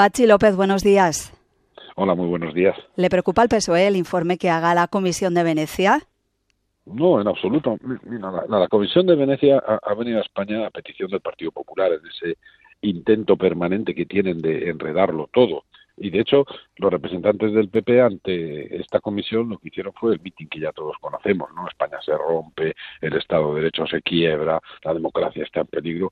Pachi López, buenos días. Hola, muy buenos días. ¿Le preocupa al PSOE el informe que haga la Comisión de Venecia? No, en absoluto. la, Comisión de Venecia ha, venido a España a petición del Partido Popular, en ese intento permanente que tienen de enredarlo todo. Y de hecho, los representantes del PP ante esta comisión lo que hicieron fue el mitin que ya todos conocemos, ¿no? España se rompe, el Estado de Derecho se quiebra, la democracia está en peligro,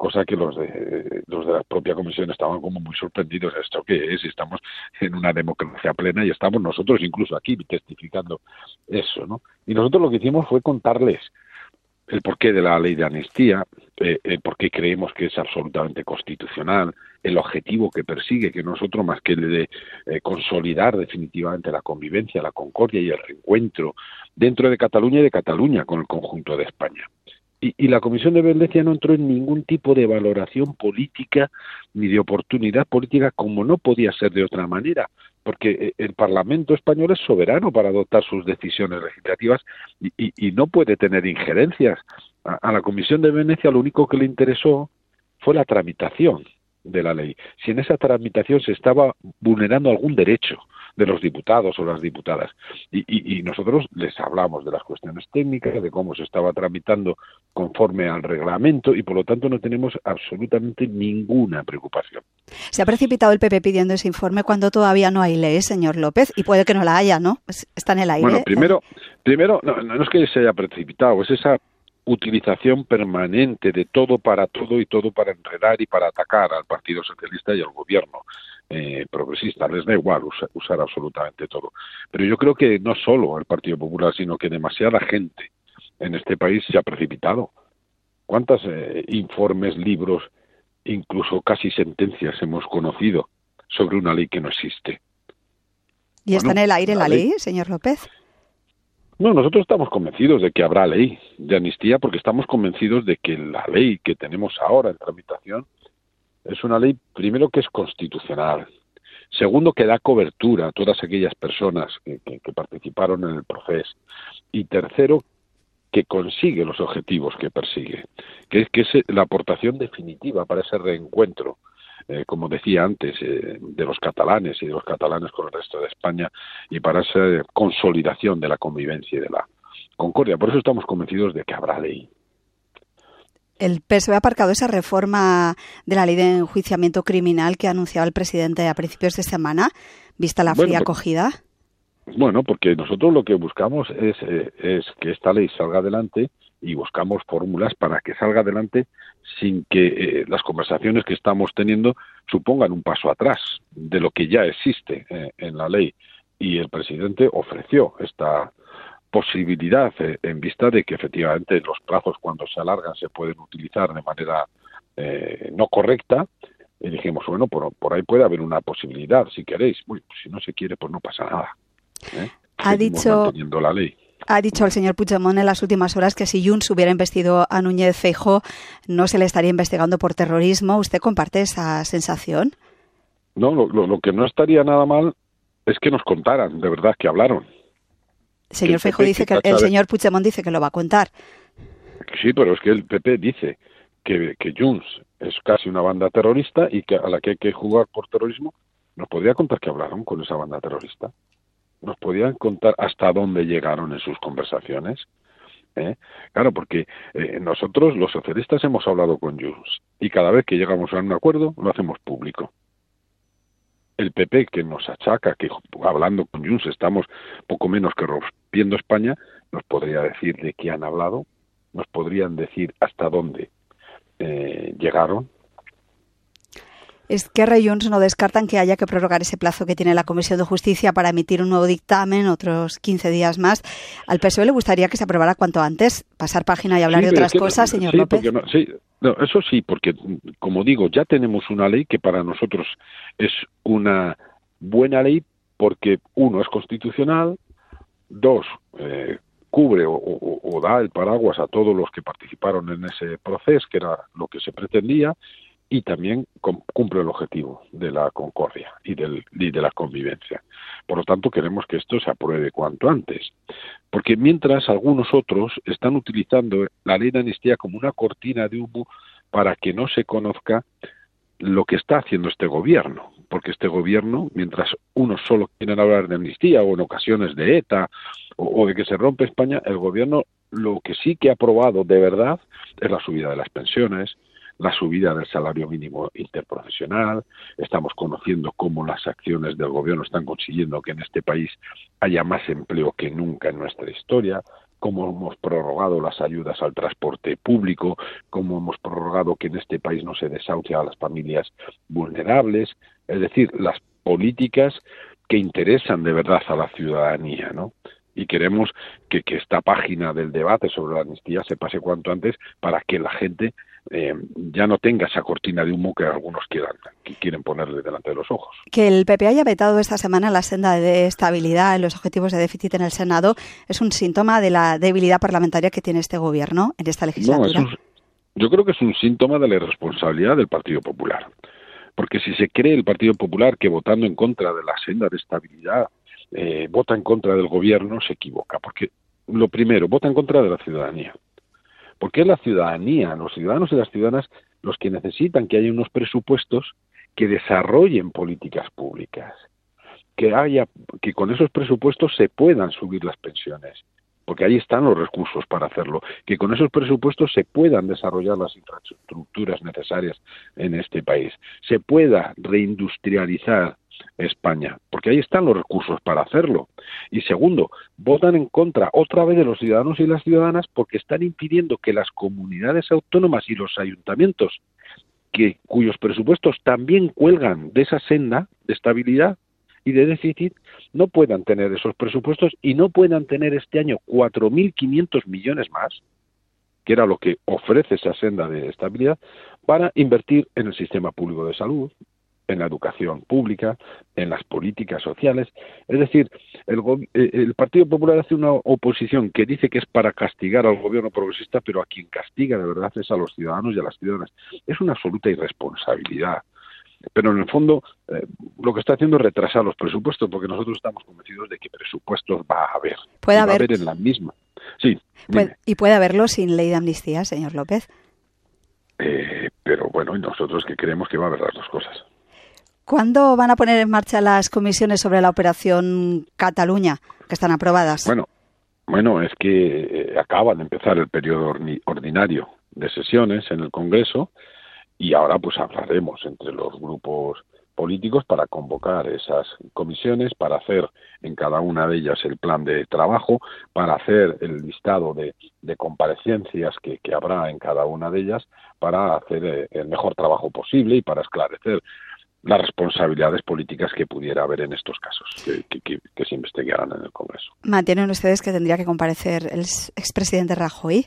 cosa que los de, los de la propia comisión estaban como muy sorprendidos. ¿Esto qué es? Estamos en una democracia plena y estamos nosotros incluso aquí testificando eso, ¿no? Y nosotros lo que hicimos fue contarles el porqué de la ley de amnistía, eh, el por qué creemos que es absolutamente constitucional, el objetivo que persigue, que nosotros más que el de eh, consolidar definitivamente la convivencia, la concordia y el reencuentro dentro de Cataluña y de Cataluña con el conjunto de España. Y, la Comisión de Venecia no entró en ningún tipo de valoración política ni de oportunidad política como no podía ser de otra manera, porque eh, el Parlamento español es soberano para adoptar sus decisiones legislativas y, no puede tener injerencias. a la Comisión de Venecia lo único que le interesó fue la tramitación de la ley. Si en esa tramitación se estaba vulnerando algún derecho, de los diputados o las diputadas. Y, nosotros les hablamos de las cuestiones técnicas, de cómo se estaba tramitando conforme al reglamento y por lo tanto no tenemos absolutamente ninguna preocupación. Se ha precipitado el PP pidiendo ese informe cuando todavía no hay ley, señor López, y puede que no la haya, ¿no? Está en el aire. Bueno, primero, primero no, no es que se haya precipitado, es esa utilización permanente de todo para todo y todo para enredar y para atacar al Partido Socialista y al Gobierno eh, progresista. Les da igual usar, absolutamente todo. Pero yo creo que no solo el Partido Popular, sino que demasiada gente en este país se ha precipitado. ¿Cuántos eh, informes, libros, incluso casi sentencias hemos conocido sobre una ley que no existe? ¿Y está en el aire la, ley, señor López? No, nosotros estamos convencidos de que habrá ley de amnistía porque estamos convencidos de que la ley que tenemos ahora en tramitación es una ley, primero, que es constitucional. Segundo, que da cobertura a todas aquellas personas que, participaron en el proceso. Y tercero, que consigue los objetivos que persigue, que es, que es la aportación definitiva para ese reencuentro eh, como decía antes, eh, de los catalanes y de los catalanes con el resto de España y para esa consolidación de la convivencia y de la concordia. Por eso estamos convencidos de que habrá ley. El PSOE ha aparcado esa reforma de la ley de enjuiciamiento criminal que ha anunciado el presidente a principios de semana, vista la fría acogida. Bueno, porque nosotros lo que buscamos es, eh, es que esta ley salga adelante y buscamos fórmulas para que salga adelante sin que eh, las conversaciones que estamos teniendo supongan un paso atrás de lo que ya existe eh, en la ley. Y el presidente ofreció esta posibilidad eh, en vista de que efectivamente los plazos cuando se alargan se pueden utilizar de manera no correcta. Y dijimos, bueno, por, por, ahí puede haber una posibilidad, si queréis. Pues si no se quiere, pues no pasa nada. Ha dicho, la ley ha dicho el señor Puigdemont en las últimas horas que si Junts hubiera investido a Núñez Feijóo no se le estaría investigando por terrorismo. ¿Usted comparte esa sensación? No, lo, que no estaría nada mal es que nos contaran, de verdad, que hablaron. El señor Feijóo dice que el señor Puigdemont dice que lo va a contar. Sí, pero es que el PP dice que, que Junts es casi una banda terrorista y que a la que hay que jugar por terrorismo. ¿Nos podría contar que hablaron con esa banda terrorista? nos podían contar hasta dónde llegaron en sus conversaciones. ¿Eh? Claro, porque eh, nosotros los socialistas hemos hablado con Junts y cada vez que llegamos a un acuerdo lo hacemos público. El PP que nos achaca que hablando con Junts estamos poco menos que rompiendo España, nos podría decir de qué han hablado, nos podrían decir hasta dónde eh, llegaron Esquerra y Junts no descartan que haya que prorrogar ese plazo que tiene la Comisión de Justicia para emitir un nuevo dictamen, otros 15 días más. Al PSOE le gustaría que se aprobara cuanto antes, pasar página y hablar de otras cosas, señor López. sí, eso sí, porque, como digo, ya tenemos una ley que para nosotros es una buena ley porque, uno, es constitucional, dos, eh, cubre o, da el paraguas a todos los que participaron en ese proceso, que era lo que se pretendía, y también cumple el objetivo de la concordia y, del, de la convivencia. Por lo tanto, queremos que esto se apruebe cuanto antes, porque mientras algunos otros están utilizando la ley de amnistía como una cortina de humo para que no se conozca lo que está haciendo este gobierno, porque este gobierno, mientras unos solo quieren hablar de amnistía o en ocasiones de ETA o, de que se rompe España, el gobierno lo que sí que ha aprobado de verdad es la subida de las pensiones, la subida del salario mínimo interprofesional, estamos conociendo cómo las acciones del gobierno están consiguiendo que en este país haya más empleo que nunca en nuestra historia, cómo hemos prorrogado las ayudas al transporte público, cómo hemos prorrogado que en este país no se desahucie a las familias vulnerables, es decir, las políticas que interesan de verdad a la ciudadanía, ¿no? Y queremos que, que esta página del debate sobre la amnistía se pase cuanto antes para que la gente eh, ya no tenga esa cortina de humo que algunos quieran, que quieren ponerle delante de los ojos. Que el PP haya vetado esta semana la senda de estabilidad en los objetivos de déficit en el Senado es un síntoma de la debilidad parlamentaria que tiene este gobierno en esta legislatura. yo creo que es un síntoma de la irresponsabilidad del Partido Popular. Porque si se cree el Partido Popular que votando en contra de la senda de estabilidad eh, vota en contra del gobierno, se equivoca. Porque lo primero, vota en contra de la ciudadanía porque es la ciudadanía, los ciudadanos y las ciudadanas los que necesitan que haya unos presupuestos que desarrollen políticas públicas, que haya que con esos presupuestos se puedan subir las pensiones, porque ahí están los recursos para hacerlo, que con esos presupuestos se puedan desarrollar las infraestructuras necesarias en este país, se pueda reindustrializar España, porque ahí están los recursos para hacerlo. Y segundo, votan en contra otra vez de los ciudadanos y las ciudadanas porque están impidiendo que las comunidades autónomas y los ayuntamientos, cuyos presupuestos también cuelgan de esa senda de estabilidad y de déficit, no puedan tener esos presupuestos y no puedan tener este año 4.500 millones más, que era lo que ofrece esa senda de estabilidad, para invertir en el sistema público de salud, en la educación pública, en las políticas sociales. Es decir, el, eh, el, Partido Popular hace una oposición que dice que es para castigar al gobierno progresista, pero a quien castiga de verdad es a los ciudadanos y a las ciudadanas. Es una absoluta irresponsabilidad. Pero en el fondo eh, lo que está haciendo es retrasar los presupuestos, porque nosotros estamos convencidos de que presupuestos va a haber. Puede haber. Va a haber en la misma. Sí. y puede haberlo sin ley de amnistía, señor López. Eh, pero bueno, nosotros que creemos que va a haber las dos cosas. ¿Cuándo van a poner en marcha las comisiones sobre la operación Cataluña, que están aprobadas? Bueno, bueno, es que eh, acaba de empezar el periodo ordinario de sesiones en el Congreso y ahora pues hablaremos entre los grupos políticos para convocar esas comisiones, para hacer en cada una de ellas el plan de trabajo, para hacer el listado de, comparecencias que, habrá en cada una de ellas, para hacer eh, el mejor trabajo posible y para esclarecer las responsabilidades políticas que pudiera haber en estos casos que, se investigaran en el Congreso. ¿Mantienen ustedes que tendría que comparecer el expresidente Rajoy?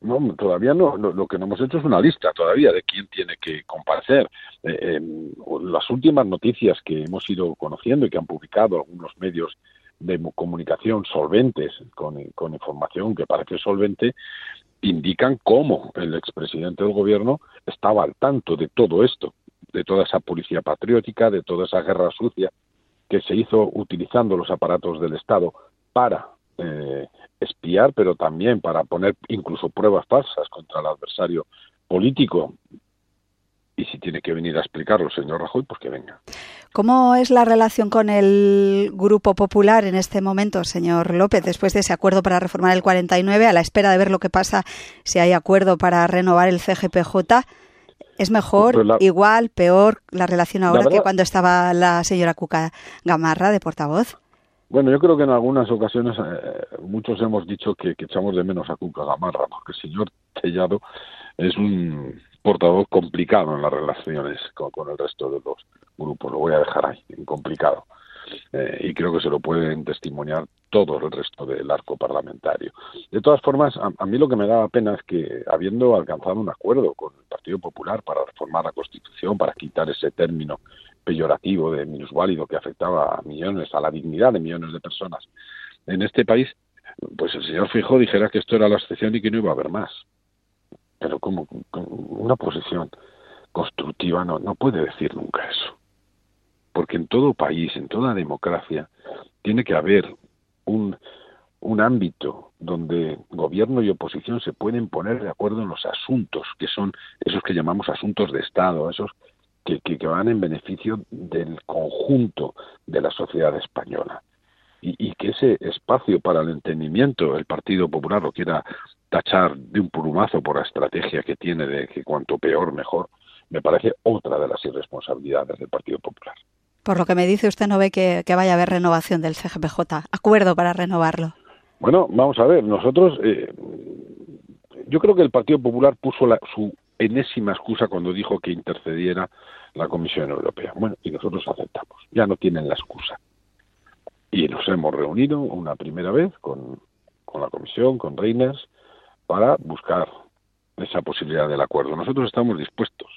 No, todavía no. Lo, que no hemos hecho es una lista todavía de quién tiene que comparecer. Eh, em, las últimas noticias que hemos ido conociendo y que han publicado algunos medios de comunicación solventes, con, con información que parece solvente, indican cómo el expresidente del gobierno estaba al tanto de todo esto de toda esa policía patriótica, de toda esa guerra sucia que se hizo utilizando los aparatos del Estado para eh, espiar, pero también para poner incluso pruebas falsas contra el adversario político. Y si tiene que venir a explicarlo, señor Rajoy, pues que venga. ¿Cómo es la relación con el Grupo Popular en este momento, señor López, después de ese acuerdo para reformar el 49, a la espera de ver lo que pasa si hay acuerdo para renovar el CGPJ? ¿Es mejor, pues igual, peor la relación ahora que cuando estaba la señora Cuca Gamarra de portavoz? Bueno, yo creo que en algunas ocasiones eh, muchos hemos dicho que, echamos de menos a Cuca Gamarra, porque el señor Tellado es un portavoz complicado en las relaciones con, el resto de los grupos. Lo voy a dejar ahí, en complicado. Eh, y creo que se lo pueden testimoniar todo el resto del arco parlamentario. De todas formas, a, mí lo que me da pena es que, habiendo alcanzado un acuerdo con el Partido Popular para reformar la Constitución, para quitar ese término peyorativo de minusválido que afectaba a millones, a la dignidad de millones de personas en este país, pues el señor Fijo dijera que esto era la excepción y que no iba a haber más. Pero como, una posición constructiva no, no puede decir nunca eso. Porque en todo país, en toda democracia, tiene que haber un, ámbito donde gobierno y oposición se pueden poner de acuerdo en los asuntos, que son esos que llamamos asuntos de Estado, esos que, que, van en beneficio del conjunto de la sociedad española. Y, y, que ese espacio para el entendimiento, el Partido Popular lo quiera tachar de un plumazo por la estrategia que tiene de que cuanto peor mejor, me parece otra de las irresponsabilidades del Partido Popular. Por lo que me dice, usted no ve que, vaya a haber renovación del CGPJ, acuerdo para renovarlo. Bueno, vamos a ver, nosotros, eh, yo creo que el Partido Popular puso la, su enésima excusa cuando dijo que intercediera la Comisión Europea. Bueno, y nosotros aceptamos, ya no tienen la excusa. Y nos hemos reunido una primera vez con, con la Comisión, con Reiners, para buscar esa posibilidad del acuerdo. Nosotros estamos dispuestos.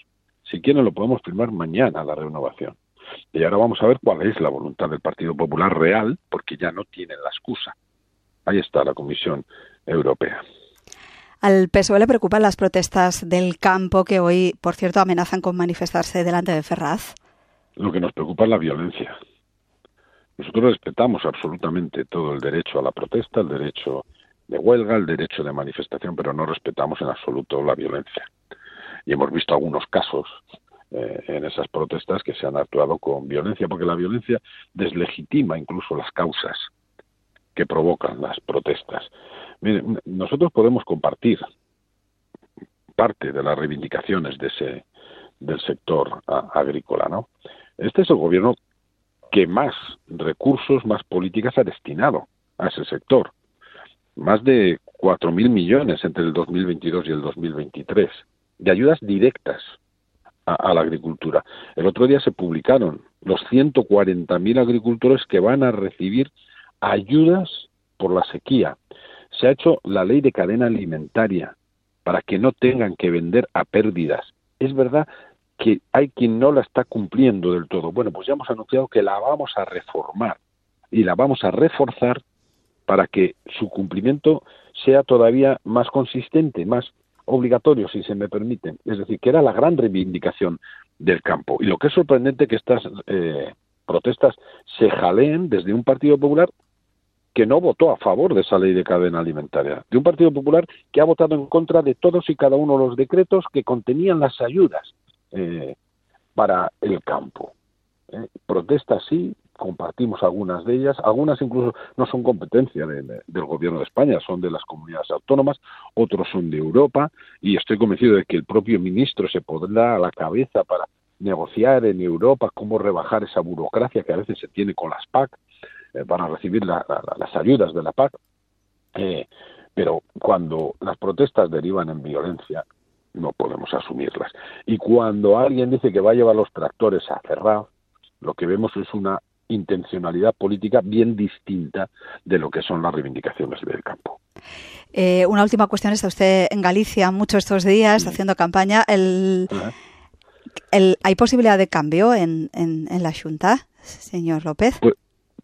Si quieren, lo podemos firmar mañana, la renovación. Y ahora vamos a ver cuál es la voluntad del Partido Popular real, porque ya no tienen la excusa. Ahí está la Comisión Europea. Al PSOE le preocupan las protestas del campo que hoy, por cierto, amenazan con manifestarse delante de Ferraz. Lo que nos preocupa es la violencia. Nosotros respetamos absolutamente todo el derecho a la protesta, el derecho de huelga, el derecho de manifestación, pero no respetamos en absoluto la violencia. Y hemos visto algunos casos eh, en esas protestas que se han actuado con violencia, porque la violencia deslegitima incluso las causas que provocan las protestas. Miren, nosotros podemos compartir parte de las reivindicaciones de ese del sector agrícola, ¿no? Este es el gobierno que más recursos, más políticas ha destinado a ese sector más de 4.000 millones entre el 2022 y el 2023 de ayudas directas a, la agricultura. El otro día se publicaron los 140.000 agricultores que van a recibir ayudas por la sequía. Se ha hecho la ley de cadena alimentaria para que no tengan que vender a pérdidas. Es verdad que hay quien no la está cumpliendo del todo. Bueno, pues ya hemos anunciado que la vamos a reformar y la vamos a reforzar para que su cumplimiento sea todavía más consistente, más obligatorio, si se me permite. Es decir, que era la gran reivindicación del campo. Y lo que es sorprendente que estas eh, protestas se jaleen desde un Partido Popular que no votó a favor de esa ley de cadena alimentaria, de un Partido Popular que ha votado en contra de todos y cada uno de los decretos que contenían las ayudas eh, para el campo. Eh, protestas sí, compartimos algunas de ellas, algunas incluso no son competencia del gobierno de España, son de las comunidades autónomas, otros son de Europa y estoy convencido de que el propio ministro se pondrá a la cabeza para negociar en Europa cómo rebajar esa burocracia que a veces se tiene con las PAC eh, para recibir las ayudas de la PAC. Eh, pero cuando las protestas derivan en violencia, no podemos asumirlas. Y cuando alguien dice que va a llevar los tractores a cerrar, lo que vemos es una intencionalidad política bien distinta de lo que son las reivindicaciones del campo. Eh, una última cuestión. Está usted en Galicia mucho estos días haciendo campaña. El, ¿Hay posibilidad de cambio en, en, la Junta, señor López? Pues,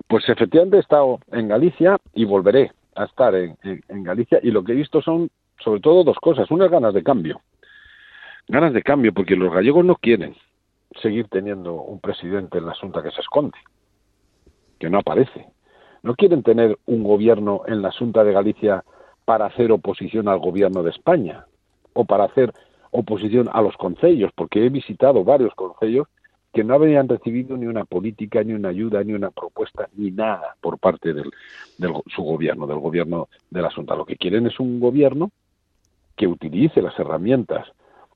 pues, efectivamente he estado en Galicia y volveré a estar en, en Galicia y lo que he visto son sobre todo dos cosas. Una ganas de cambio. Ganas de cambio porque los gallegos no quieren seguir teniendo un presidente en la Junta que se esconde que no aparece. No quieren tener un gobierno en la Junta de Galicia para hacer oposición al gobierno de España o para hacer oposición a los concellos, porque he visitado varios concellos que no habían recibido ni una política, ni una ayuda, ni una propuesta, ni nada por parte de su gobierno, del gobierno de la Junta. Lo que quieren es un gobierno que utilice las herramientas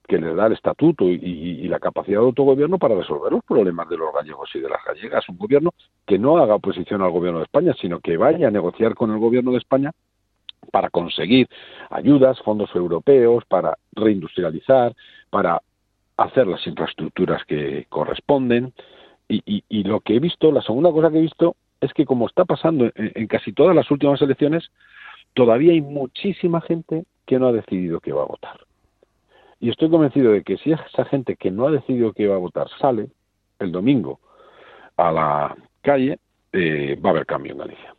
que les da el estatuto y, la capacidad de autogobierno para resolver los problemas de los gallegos y de las gallegas. Un gobierno que no haga oposición al gobierno de España, sino que vaya a negociar con el gobierno de España para conseguir ayudas, fondos europeos, para reindustrializar, para hacer las infraestructuras que corresponden. Y, lo que he visto, la segunda cosa que he visto, es que como está pasando en casi todas las últimas elecciones, todavía hay muchísima gente que no ha decidido que va a votar. Y estoy convencido de que si esa gente que no ha decidido que va a votar sale el domingo a la calle, eh, va a haber cambio en Galicia.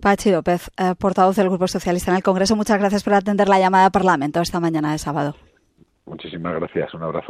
Pachi López, eh, portavoz del Grupo Socialista en el Congreso, muchas gracias por atender la llamada al Parlamento esta mañana de sábado. Muchísimas gracias, un abrazo.